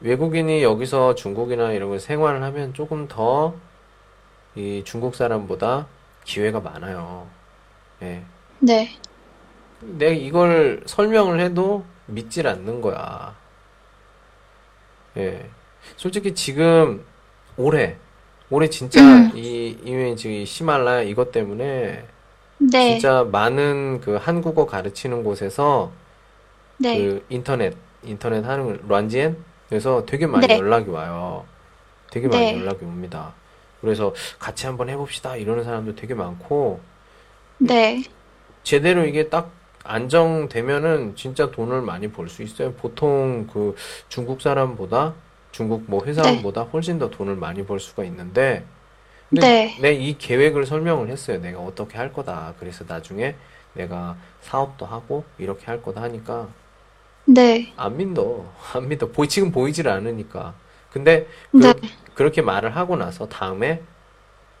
외국인이 여기서 중국이나 이런 걸 생활을 하면 조금 더 이 중국 사람보다 기회가 많아요. 예. 네. 내가 이걸 설명을 해도 믿질 않는 거야. 예. 솔직히 지금 올해, 올해 진짜 음. 이, 이ਵੇਂ 지금 이 히말라야 이것 때문에 네. 진짜 많은 그 한국어 가르치는 곳에서 네. 그 인터넷, 인터넷 하는 걸, 란지엔? 그래서 되게 많이 네. 연락이 와요. 되게 많이 네. 연락이 옵니다. 그래서 같이 한번 해봅시다. 이러는 사람도 되게 많고, 네. 제대로 이게 딱 안정되면은 진짜 돈을 많이 벌 수 있어요. 보통 그 중국 사람보다 중국 뭐 회사원보다 훨씬 더 돈을 많이 벌 수가 있는데 근데 네. 내이 계획을 설명을 했어요. 내가 어떻게 할 거다. 그래서 나중에 내가 사업도 하고 이렇게 할 거다 하니까 네. 안 믿어. 안 믿어. 보이, 지금 보이질 않으니까. 근데 그, 네. 그렇게 말을 하고 나서 다음에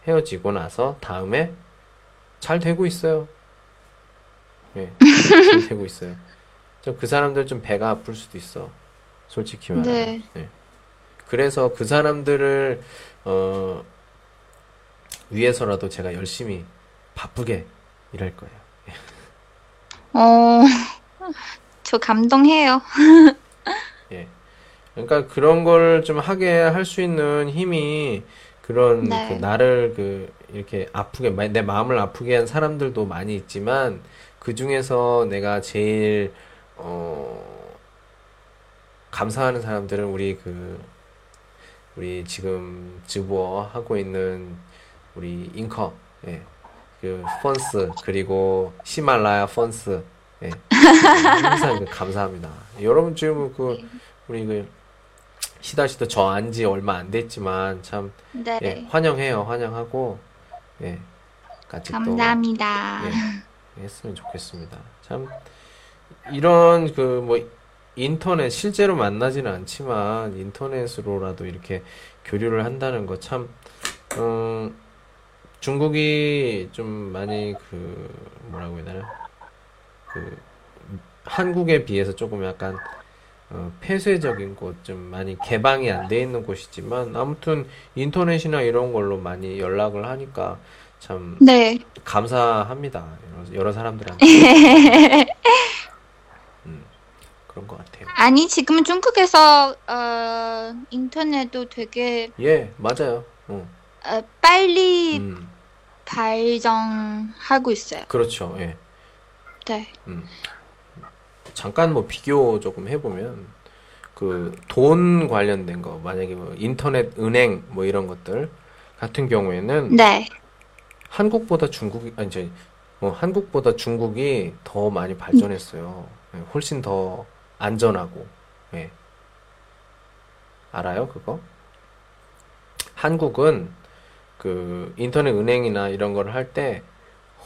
헤어지고 나서 다음에 잘 되고 있어요. 예, 잘 되고 있어요. 좀 그 사람들 좀 배가 아플 수도 있어. 솔직히 말하면. 네. 예. 그래서 그 사람들을 어, 위해서라도 제가 열심히 바쁘게 일할 거예요. 어, 저 감동해요. 예. 그러니까 그런 걸 좀 하게 할 수 있는 힘이 그런 네. 그 나를 그 이렇게 아프게 마- 내 마음을 아프게 한 사람들도 많이 있지만 그 중에서 내가 제일 어 감사하는 사람들은 우리 그 우리 지금直播 하고 있는 우리 잉커 예. 그 펀스 그리고 히말라야 펀스 예. 항상 그 감사합니다. 여러분 지금 그 우리 그 시다 씨도 저 안지 얼마 안 됐지만 참 네. 예, 환영해요. 환영하고 예. 같이 또 감사합니다. 예, 했으면 좋겠습니다. 참 이런 그 뭐 인터넷 실제로 만나지는 않지만 인터넷으로라도 이렇게 교류를 한다는 거참 음, 중국이 좀 많이 그 뭐라고 해야 되나 그 한국에 비해서 조금 약간 어, 폐쇄적인 곳, 좀 많이 개방이 안 돼 있는 곳이지만 아무튼 인터넷이나 이런 걸로 많이 연락을 하니까 참 네. 감사합니다. 여러, 여러 사람들한테. 음, 그런 것 같아요. 아니, 지금 중국에서, 어, 인터넷도 되게, 예, 맞아요. 어, 어, 빨리 음, 발전하고 있어요. 그렇죠. 예. 네. 음. 잠깐 뭐 비교 조금 해보면 그 돈 관련된 거 만약에 뭐 인터넷 은행 뭐 이런 것들 같은 경우에는 네. 한국보다 중국이 아니 뭐 한국보다 중국이 더 많이 발전했어요. 네, 훨씬 더 안전하고 네. 알아요 그거? 한국은 그 인터넷 은행이나 이런 걸 할때 네.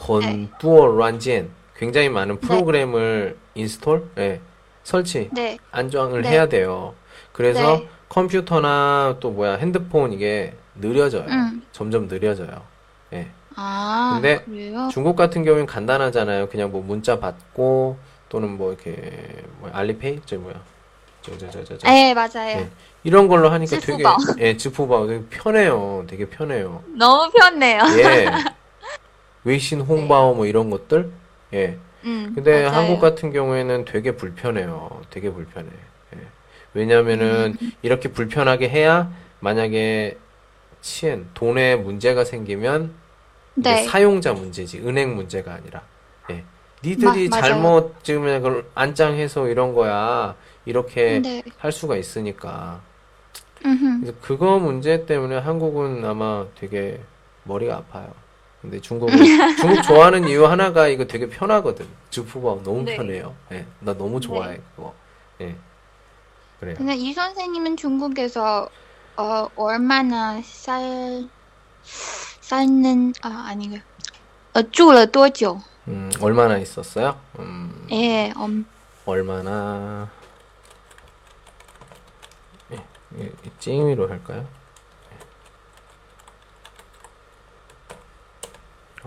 헌두어 란젠 굉장히 많은 네. 프로그램을 install, 예, 설치, 네. 안정을 네. 해야 돼요. 그래서 네. 컴퓨터나 또 뭐야 핸드폰 이게 느려져요. 음. 점점 느려져요. 예. 아, 근데 그래요? 중국 같은 경우엔 간단하잖아요. 그냥 뭐 문자 받고 또는 뭐 이렇게 뭐 Alipay 저 뭐야 저저저저저 네, 맞아요. 예. 이런 걸로 하니까 되게 支付宝. 예 支付宝 되게 편해요. 되게 편해요. 너무 편해요. 예. 웨이신 홍바오 뭐 이런 것들 예. 음, 근데 맞아요. 한국 같은 경우에는 되게 불편해요. 되게 불편해. 예. 왜냐면은 음. 이렇게 불편하게 해야 만약에 치엔 돈에 문제가 생기면 네. 사용자 문제지 은행 문제가 아니라 예. 니들이 마-. 잘못 지금 그걸 안짱해서 이런 거야 이렇게 네. 할 수가 있으니까 음흠. 그래서 그거 문제 때문에 한국은 아마 되게 머리가 아파요. 근데 중국은 중국 좋아하는 이유 하나가 이거 되게 편하거든. 주푸바 너무 네. 편해요. 예, 나 너무 좋아해 그거. 예, 그래요. 근데 이 선생님은 중국에서 어, 얼마나 살 살는 아 아니고 어, 住了多久? 음, 얼마나 있었어요? 음, 예, 엄, 얼마나 예, 예, 찡위로 할까요?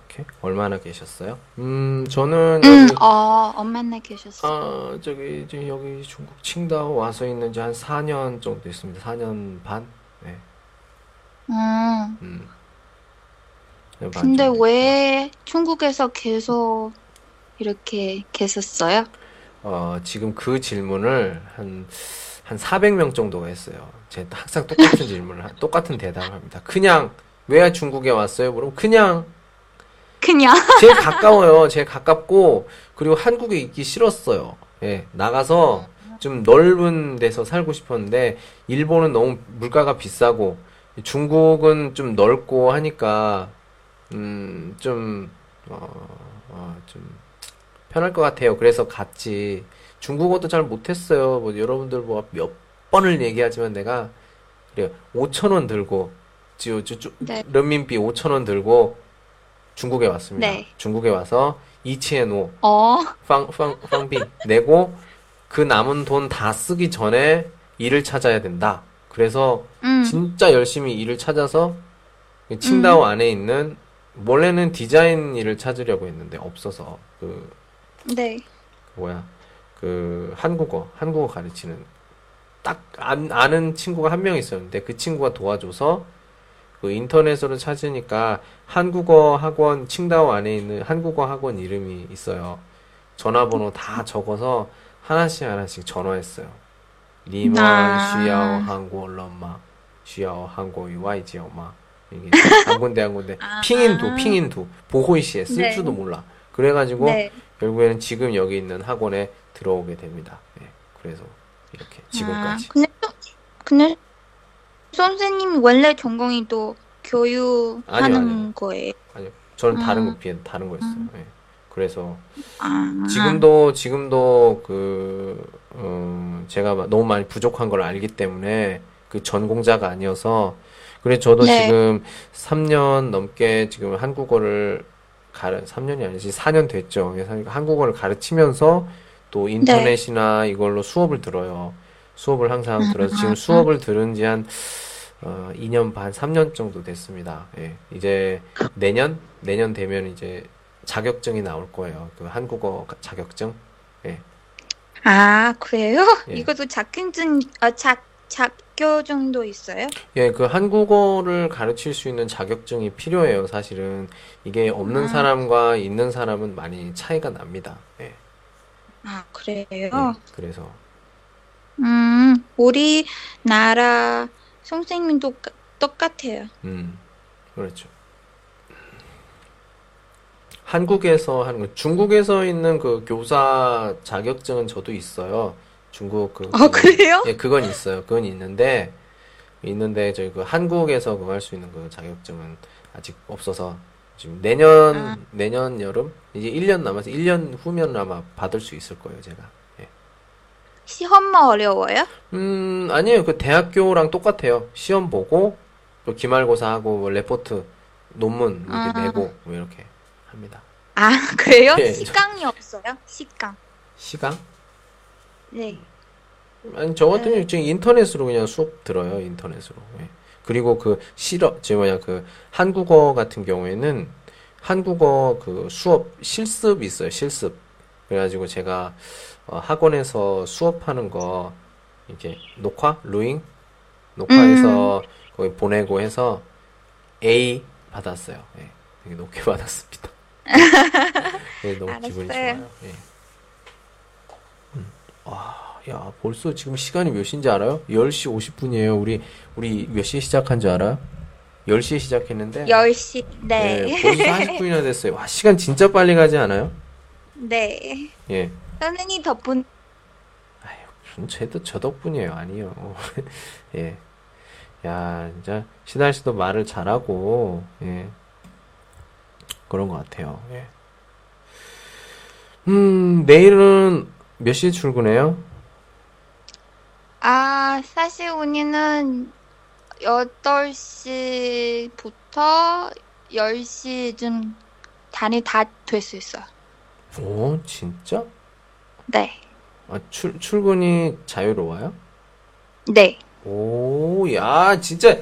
이렇게 얼마나 계셨어요? 음, 저는 음, 여기 어, 얼마나 계셨어요? 아, 저기 이제 여기 중국 칭다오 와서 있는 지 한 4년 정도 됐습니다. 4년 반? 네. 음, 음. 4년 반 근데 정도 왜 중국에서 계속 이렇게 계셨어요? 어, 지금 그 질문을 한, 한 400명 정도가 했어요. 제 항상 똑같은 질문을, 하- 똑같은 대답을 합니다. 그냥, 왜 중국에 왔어요? 그럼 그냥, 그냥 제일 가까워요. 제일 가깝고, 그리고 한국에 있기 싫었어요. 예, 나가서 좀 넓은 데서 살고 싶었는데, 일본은 너무 물가가 비싸고, 중국은 좀 넓고 하니까, 음, 좀, 어, 어, 좀, 편할 것 같아요. 그래서 갔지. 중국어도 잘 못했어요. 뭐, 여러분들 뭐, 몇 번을 얘기하지만 내가, 그래요. 5천 원 들고, 지금, 네. 런민비 5천 원 들고, 중국에 왔습니다. 네. 중국에 와서 이치에노 어, 빵, 빵, 빵비 내고 그 남은 돈 다 쓰기 전에 일을 찾아야 된다. 그래서 음, 진짜 열심히 일을 찾아서 칭다오 안에 있는 원래는 디자인 일을 찾으려고 했는데 없어서 그 네, 뭐야 그 한국어 한국어 가르치는 딱 안, 아는 친구가 한 명 있었는데 그 친구가 도와줘서 그 인터넷으로 찾으니까 한국어 학원 칭다오 안에 있는 한국어 학원 이름이 있어요. 전화번호 다 적어서 하나씩 하나씩 전화했어요. 아. 쉬야오 한국어 런마 쉬야오 한국어 와이지오 마 이게 한 군데 한 군데 아. 핑인도 핑인도 보호이시에 쓸 네. 줄도 몰라. 그래가지고 네. 결국에는 지금 여기 있는 학원에 들어오게 됩니다. 예, 그래서 이렇게 지금까지. 아, 근데 또- 근데 선생님이 원래 전공이 또 교육하는 아니요, 아니요. 거예요. 아니요, 저는 다른 아. 거 비엔 다른 거였어요. 예. 그래서 아, 지금도 지금도 그 어, 제가 막 너무 많이 부족한 걸 알기 때문에 그 전공자가 아니어서 그래 저도 네. 지금 3년 넘게 지금 한국어를 가르 3년이 아니지 4년 됐죠. 그래서 한국어를 가르치면서 또 네. 인터넷이나 이걸로 수업을 들어요. 수업을 항상 들어서 음. 지금 수업을 들은 지 한 어, 2년 반, 3년 정도 됐습니다. 예. 이제 내년 내년 되면 이제 자격증이 나올 거예요. 그 한국어 가- 자격증. 아, 그래요? 예. 이것도 자격증, 아, 자, 자격증도 있어요? 예, 그 한국어를 가르칠 수 있는 자격증이 필요해요, 사실은. 이게 없는 아. 사람과 있는 사람은 많이 차이가 납니다. 예, 아, 그래요? 예, 그래서. 음, 우리나라 선생님도 똑- 똑같아요. 음, 그렇죠. 한국에서 하는 거, 중국에서 있는 그 교사 자격증은 저도 있어요. 중국 그 어, 그래요? 예, 그건 있어요. 그건 있는데 있는데 저희 그 한국에서 그거 할 수 있는 그 자격증은 아직 없어서 지금 내년 아. 내년 여름 이제 1년 남아서 1년 후면 아마 받을 수 있을 거예요, 제가. 예. 시험만 어려워요? 음, 아니에요. 그 대학교랑 똑같아요. 시험 보고 또 기말고사 하고 뭐 레포트 논문 이렇게 아. 내고 뭐 이렇게 합니다. 아, 그래요? 예. 시강이 없어요? 시강. 시강? 네. 아니 저 같은 네. 경우 지금 인터넷으로 그냥 수업 들어요 인터넷으로 예. 그리고 그 실어 제 뭐냐 그 한국어 같은 경우에는 한국어 그 수업 실습이 있어요 실습 그래가지고 제가 어, 학원에서 수업하는 거 이렇게 녹화 루잉 녹화해서 거기 보내고 해서 A 받았어요 예. 되게 높게 받았습니다 예, 너무 기분이 알았어요. 좋아요 예. 와, 야, 벌써 지금 시간이 몇 시인지 알아요? 10시 50분이에요. 우리, 우리 몇 시에 시작한 줄 알아요? 10시에 시작했는데. 10시. 네. 네, 벌써 40분이나 됐어요. 와, 시간 진짜 빨리 가지 않아요? 네. 예. 선생님 덕분 아유, 무슨 쟤도 저 덕분이에요. 아니요. 예. 야, 진짜, 시달 씨도 말을 잘하고, 예. 그런 것 같아요. 예. 음, 내일은 몇 시에 출근해요? 아, 사실 우리는 8시부터 10시쯤 단이 다 될 수 있어요. 오, 진짜? 네. 아, 출, 출근이 자유로워요? 네. 오, 야, 진짜,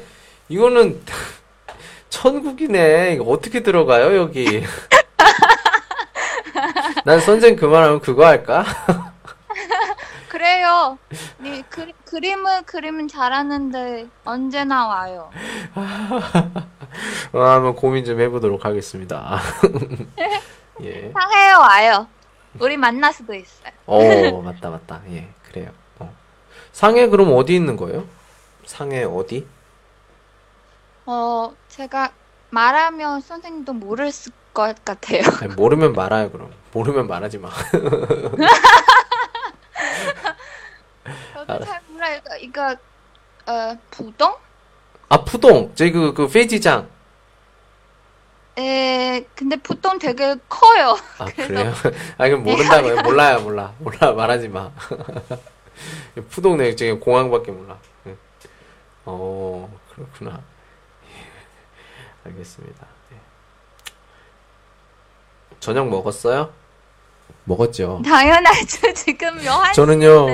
이거는, 천국이네. 이거 어떻게 들어가요, 여기? 난 선생 그만하면 그거 할까? 그래요. 네, 그, 그림을 그리면 잘하는데 언제나 와요. 어, 한번 고민 좀 해보도록 하겠습니다. 예. 상해에 와요. 우리 만날 수도 있어요. 어, 맞다, 맞다. 예, 그래요. 어. 상해 그럼 어디 있는 거예요? 상해 어디? 어, 제가 말하면 선생님도 모를 것 같아요. 아니, 모르면 말아요, 그럼. 모르면 말하지 마. 저도 잘 몰라요. 이거, 이거 어, 부동? 아, 푸동. 저기 그, 그, 페이지장. 에, 근데 부동 되게 커요. 아, 그래요? 아, 이건 모른다고요? 몰라요, 몰라. 몰라, 말하지 마. 푸동 내 지금 공항밖에 몰라. 예. 어, 그렇구나. 예, 알겠습니다. 예. 저녁 먹었어요? 먹었죠. 당연하죠. 지금 여한 저는요,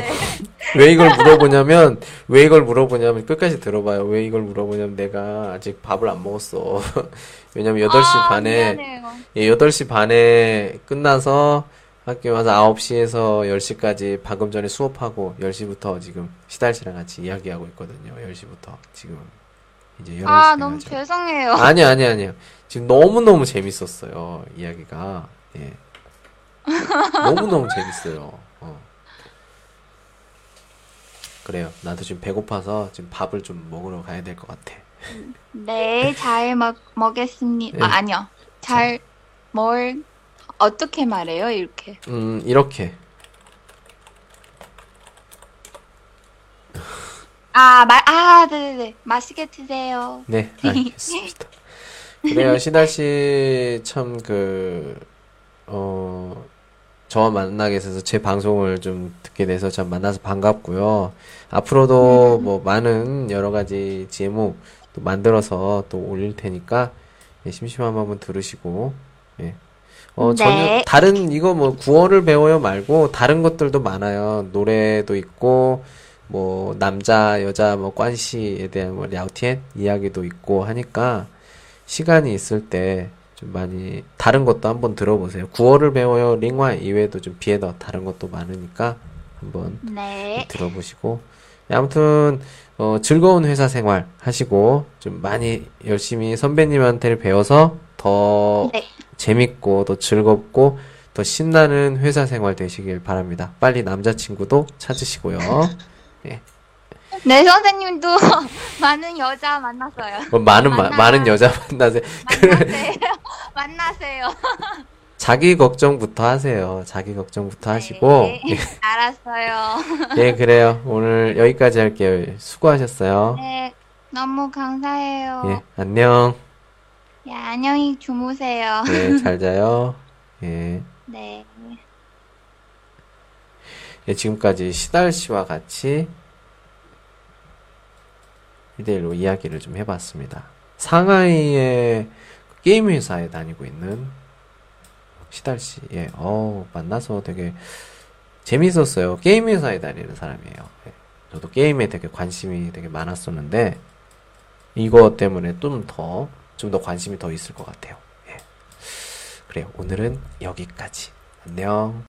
왜 이걸 물어보냐면, 왜 이걸 물어보냐면, 끝까지 들어봐요. 왜 이걸 물어보냐면, 내가 아직 밥을 안 먹었어. 왜냐면 8시 아, 반에, 미안해요. 예, 8시 반에 끝나서 학교 와서 9시에서 10시까지 방금 전에 수업하고 10시부터 지금 시달 씨랑 같이 이야기하고 있거든요. 10시부터 지금 이제 11시까지. 아, 너무 죄송해요. 아니, 아니, 아니요. 지금 너무 너무 재밌었어요. 이야기가. 예. 너무너무 재밌어요. 어. 그래요. 나도 지금 배고파서 지금 밥을 좀 먹으러 가야 될 것 같아. 네, 잘 먹, 먹겠습니다. 네. 아, 아니요. 잘, 뭘, 어떻게 말해요, 이렇게? 음, 이렇게. 아, 말, 아, 네네네. 맛있게 드세요. 네, 알겠습니다. 그래요, 시달 씨, 참, 그, 어, 저와 만나게 돼서 제 방송을 좀 듣게 돼서 참 만나서 반갑고요. 앞으로도 뭐 많은 여러 가지 제목 또 만들어서 또 올릴 테니까, 예, 심심하면 한번 들으시고, 예. 어, 네. 전혀, 다른, 이거 뭐, 구어를 배워요 말고, 다른 것들도 많아요. 노래도 있고, 뭐, 남자, 여자, 뭐, 관시에 대한 뭐, 랴오티엔 이야기도 있고 하니까, 시간이 있을 때 좀 많이 다른 것도 한번 들어보세요. 구어를 배워요. 링화 이외에도 좀 비에더 다른 것도 많으니까 한번 네. 들어보시고 예, 아무튼 어, 즐거운 회사 생활 하시고 좀 많이 열심히 선배님한테 배워서 더 네. 재밌고 더 즐겁고 더 신나는 회사 생활 되시길 바랍니다. 빨리 남자친구도 찾으시고요. 네, 선생님도 많은 여자 만났어요. 뭐 많은 마- 만나- 많은 여자 만나세요. 만나세요. 만나세요. 자기 걱정부터 하세요. 자기 걱정부터 하시고. 네. 알았어요. 예, 그래요. 오늘 여기까지 할게요. 수고하셨어요. 네, 너무 감사해요. 예, 안녕. 예, 안녕히 주무세요. 예, 잘 자요. 예. 네. 예, 지금까지 시달 씨와 같이 1대1로 이야기를 좀 해봤습니다. 상하이의 게임 회사에 다니고 있는 시달 씨. 예, 어 만나서 되게 재밌었어요. 게임 회사에 다니는 사람이에요. 예, 저도 게임에 되게 관심이 되게 많았었는데, 이거 때문에 좀 더, 좀 더 관심이 더 있을 것 같아요. 예. 그래요. 오늘은 여기까지. 안녕.